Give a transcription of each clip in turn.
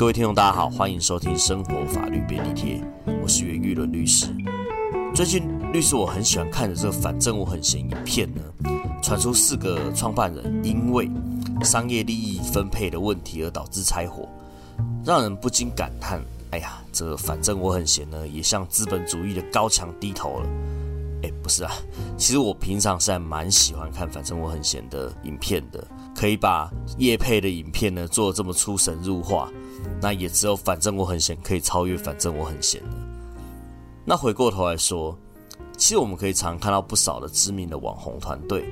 各位听众，大家好，欢迎收听《生活法律便利贴》，我是袁玉伦律师。最近，律师我很喜欢看的这个“反正我很闲”影片呢，传出四个创办人因为商业利益分配的问题而导致拆伙，让人不禁感叹：哎呀，这个“反正我很闲”呢，也向资本主义的高墙低头了。哎，不是啊，其实我平常是还蛮喜欢看“反正我很闲”的影片的。可以把叶配的影片呢做这么出神入化，那也只有反正我很闲可以超越反正我很闲了。那回过头来说，其实我们可以常看到不少的知名的网红团队，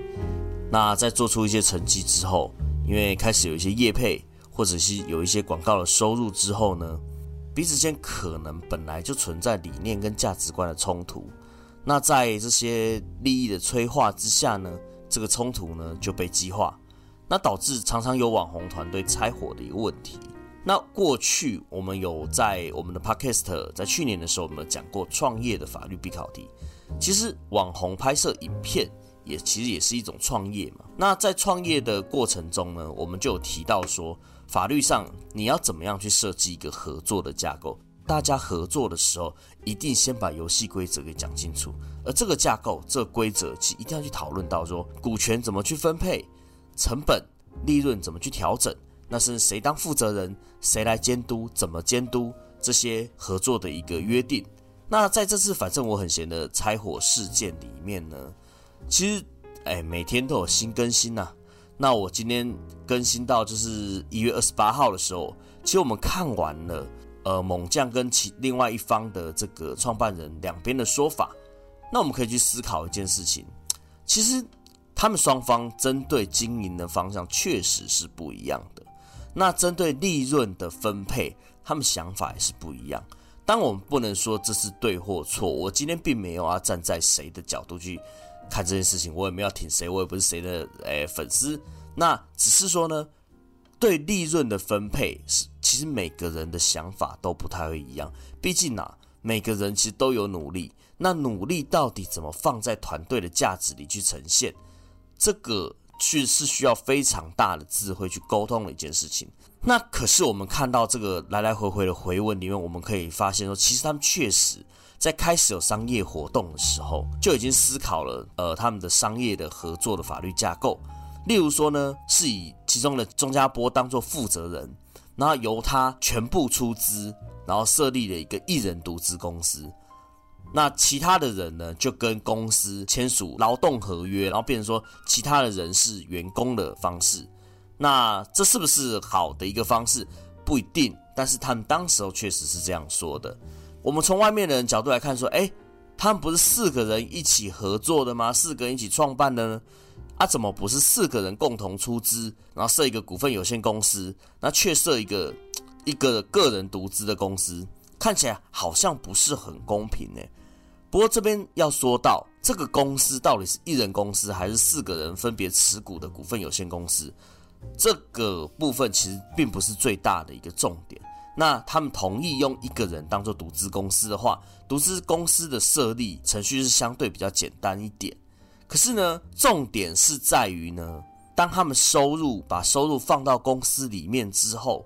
那在做出一些成绩之后，因为开始有一些业配或者是有一些广告的收入之后呢，彼此间可能本来就存在理念跟价值观的冲突，那在这些利益的催化之下呢，这个冲突呢就被激化。那导致常常有网红团队拆伙的一个问题。那过去我们有在我们的 podcast 在去年的时候，我们有讲过创业的法律必考题。其实网红拍摄影片也其实也是一种创业嘛。那在创业的过程中呢，我们就有提到说，法律上你要怎么样去设计一个合作的架构？大家合作的时候，一定先把游戏规则给讲清楚。而这个架构、这个规则，其实一定要去讨论到说，股权怎么去分配。成本、利润怎么去调整？那是谁当负责人？谁来监督？怎么监督这些合作的一个约定？那在这次反正我很闲的拆伙事件里面呢，其实哎，每天都有新更新呐。那我今天更新到就是一月二十八号的时候，其实我们看完了呃猛将跟其另外一方的这个创办人两边的说法，那我们可以去思考一件事情，其实。他们双方针对经营的方向确实是不一样。那针对利润的分配，他们想法也是不一样。但我们不能说这是对或错。我今天并没有要站在谁的角度去看这件事情，我也没有挺谁，我也不是谁的诶粉丝。那只是说呢，对利润的分配是，其实每个人的想法都不太会一样。毕竟呐，每个人其实都有努力，那努力到底怎么放在团队的价值里去呈现？这个去是需要非常大的智慧去沟通的一件事情。那可是我们看到这个来来回回的回文里面，我们可以发现说，其实他们确实在开始有商业活动的时候，就已经思考了呃他们的商业的合作的法律架构。例如说呢，是以其中的钟家波当做负责人，然后由他全部出资，然后设立了一个一人独资公司。那其他的人呢，就跟公司签署劳动合约，然后变成说其他的人是员工的方式。那这是不是好的一个方式？不一定。但是他们当时候确实是这样说的。我们从外面的人角度来看，说，哎，他们不是四个人一起合作的吗？四个人一起创办的呢？啊，怎么不是四个人共同出资，然后设一个股份有限公司，那却设一个一个个人独资的公司？看起来好像不是很公平呢。不过这边要说到，这个公司到底是一人公司还是四个人分别持股的股份有限公司，这个部分其实并不是最大的一个重点。那他们同意用一个人当做独资公司的话，独资公司的设立程序是相对比较简单一点。可是呢，重点是在于呢，当他们收入把收入放到公司里面之后，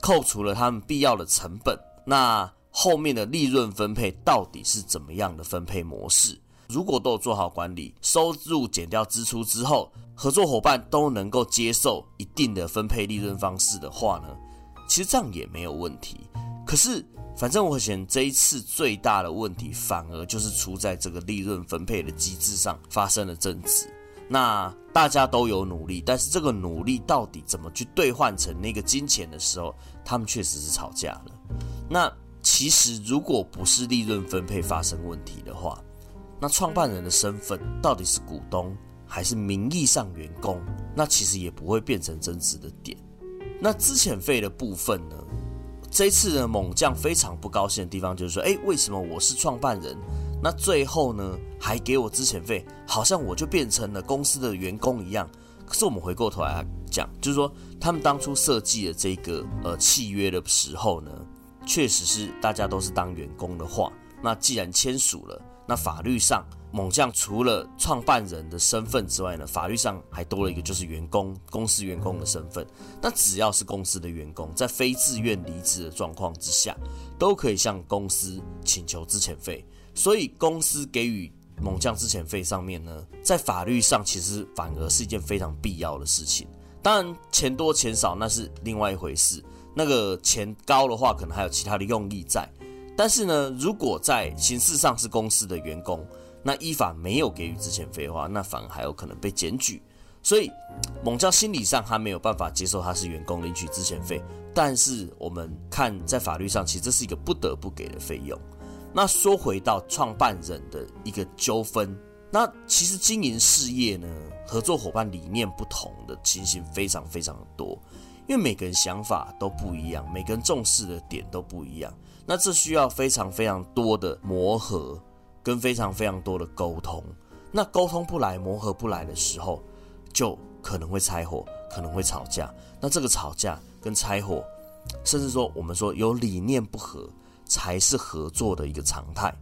扣除了他们必要的成本。那后面的利润分配到底是怎么样的分配模式？如果都做好管理，收入减掉支出之后，合作伙伴都能够接受一定的分配利润方式的话呢，其实这样也没有问题。可是，反正我想这一次最大的问题，反而就是出在这个利润分配的机制上发生了争执。那大家都有努力，但是这个努力到底怎么去兑换成那个金钱的时候，他们确实是吵架了。那其实，如果不是利润分配发生问题的话，那创办人的身份到底是股东还是名义上员工，那其实也不会变成争执的点。那资遣费的部分呢？这次的猛将非常不高兴的地方就是说，哎，为什么我是创办人，那最后呢还给我资遣费，好像我就变成了公司的员工一样。可是我们回过头来讲，就是说他们当初设计的这个呃契约的时候呢。确实是大家都是当员工的话，那既然签署了，那法律上猛将除了创办人的身份之外呢，法律上还多了一个就是员工，公司员工的身份。那只要是公司的员工，在非自愿离职的状况之下，都可以向公司请求资遣费。所以公司给予猛将资遣费上面呢，在法律上其实反而是一件非常必要的事情。当然，钱多钱少那是另外一回事。那个钱高的话，可能还有其他的用意在。但是呢，如果在形式上是公司的员工，那依法没有给予之前费的话，那反而还有可能被检举。所以，猛将心理上他没有办法接受他是员工领取之前费。但是我们看在法律上，其实这是一个不得不给的费用。那说回到创办人的一个纠纷，那其实经营事业呢，合作伙伴理念不同的情形非常非常的多。因为每个人想法都不一样，每个人重视的点都不一样，那这需要非常非常多的磨合，跟非常非常多的沟通。那沟通不来、磨合不来的时候，就可能会拆伙，可能会吵架。那这个吵架跟拆伙，甚至说我们说有理念不合，才是合作的一个常态。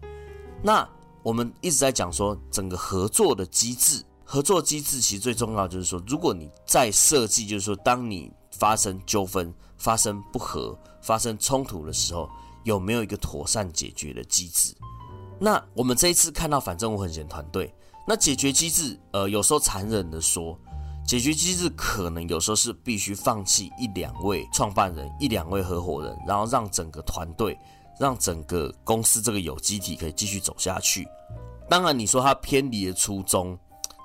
那我们一直在讲说，整个合作的机制，合作机制其实最重要就是说，如果你在设计，就是说当你发生纠纷、发生不和、发生冲突的时候，有没有一个妥善解决的机制？那我们这一次看到反正我很闲团队，那解决机制，呃，有时候残忍的说，解决机制可能有时候是必须放弃一两位创办人、一两位合伙人，然后让整个团队、让整个公司这个有机体可以继续走下去。当然，你说它偏离了初衷，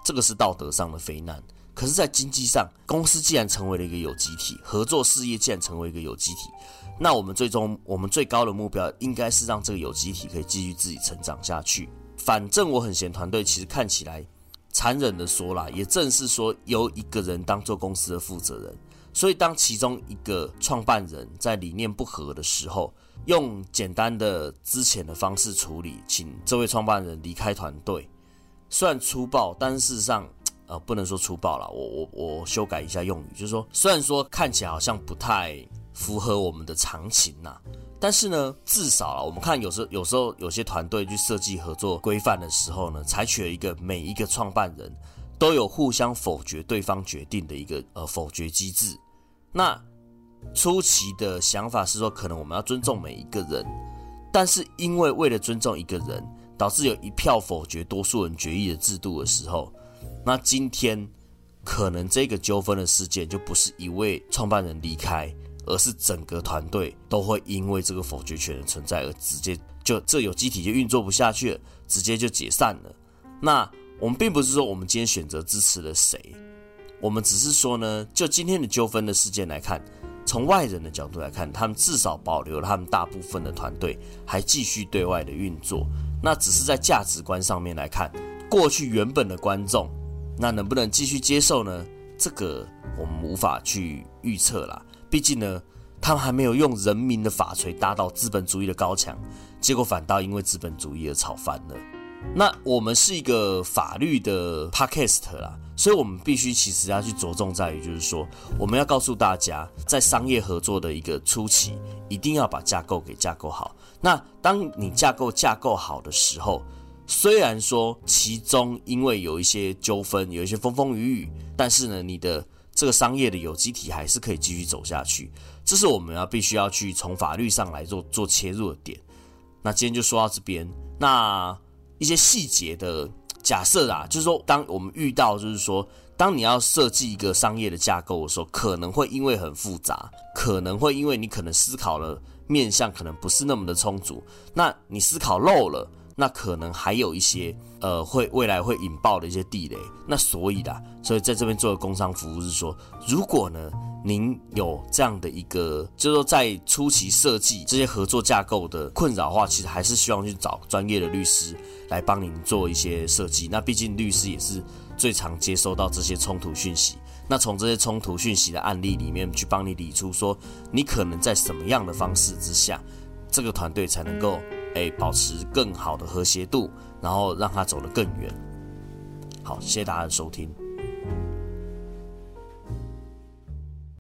这个是道德上的非难。可是，在经济上，公司既然成为了一个有机体，合作事业既然成为一个有机体，那我们最终我们最高的目标应该是让这个有机体可以继续自己成长下去。反正我很闲，团队其实看起来残忍的说啦，也正是说由一个人当做公司的负责人，所以当其中一个创办人在理念不合的时候，用简单的资遣的方式处理，请这位创办人离开团队，虽然粗暴，但事实上。呃，不能说粗暴了，我我我修改一下用语，就是说，虽然说看起来好像不太符合我们的常情呐，但是呢，至少啊，我们看有时候有时候有些团队去设计合作规范的时候呢，采取了一个每一个创办人都有互相否决对方决定的一个呃否决机制。那初期的想法是说，可能我们要尊重每一个人，但是因为为了尊重一个人，导致有一票否决多数人决议的制度的时候。那今天可能这个纠纷的事件就不是一位创办人离开，而是整个团队都会因为这个否决权的存在而直接就这有机体就运作不下去了，直接就解散了。那我们并不是说我们今天选择支持了谁，我们只是说呢，就今天的纠纷的事件来看，从外人的角度来看，他们至少保留了他们大部分的团队还继续对外的运作。那只是在价值观上面来看，过去原本的观众。那能不能继续接受呢？这个我们无法去预测啦。毕竟呢，他们还没有用人民的法锤打倒资本主义的高墙，结果反倒因为资本主义而吵翻了。那我们是一个法律的 podcast 啦，所以我们必须其实要去着重在于，就是说我们要告诉大家，在商业合作的一个初期，一定要把架构给架构好。那当你架构架构好的时候，虽然说其中因为有一些纠纷，有一些风风雨雨，但是呢，你的这个商业的有机体还是可以继续走下去。这是我们要必须要去从法律上来做做切入的点。那今天就说到这边。那一些细节的假设啊，就是说，当我们遇到就是说，当你要设计一个商业的架构的时候，可能会因为很复杂，可能会因为你可能思考了面向可能不是那么的充足，那你思考漏了。那可能还有一些呃，会未来会引爆的一些地雷。那所以啦，所以在这边做的工商服务是说，如果呢，您有这样的一个，就是说在初期设计这些合作架构的困扰的话，其实还是希望去找专业的律师来帮您做一些设计。那毕竟律师也是最常接收到这些冲突讯息。那从这些冲突讯息的案例里面去帮你理出，说你可能在什么样的方式之下，这个团队才能够。诶，保持更好的和谐度，然后让它走得更远。好，谢谢大家的收听。